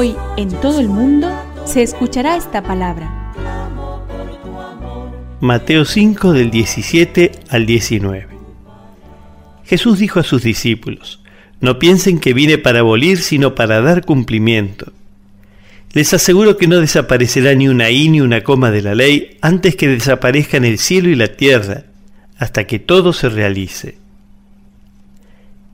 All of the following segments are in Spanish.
Hoy en todo el mundo se escuchará esta palabra. Mateo 5 del 17 al 19. Jesús dijo a sus discípulos, no piensen que vine para abolir, sino para dar cumplimiento. Les aseguro que no desaparecerá ni una i ni una coma de la ley antes que desaparezcan el cielo y la tierra, hasta que todo se realice.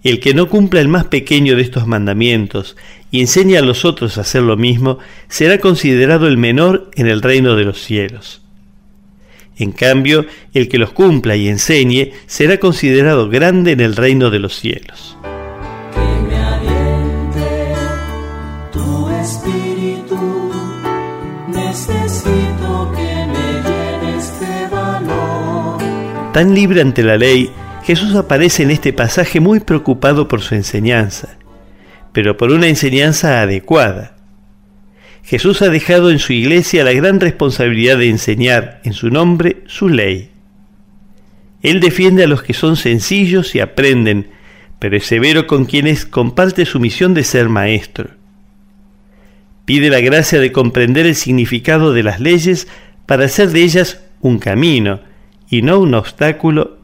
El que no cumpla el más pequeño de estos mandamientos y enseñe a los otros a hacer lo mismo, será considerado el menor en el reino de los cielos. En cambio, el que los cumpla y enseñe será considerado grande en el reino de los cielos. Que me aliente tu espíritu. Necesito que me llenes de valor. Tan libre ante la ley, Jesús aparece en este pasaje muy preocupado por su enseñanza, pero por una enseñanza adecuada. Jesús ha dejado en su iglesia la gran responsabilidad de enseñar en su nombre su ley. Él defiende a los que son sencillos y aprenden, pero es severo con quienes comparte su misión de ser maestro. Pide la gracia de comprender el significado de las leyes para hacer de ellas un camino y no un obstáculo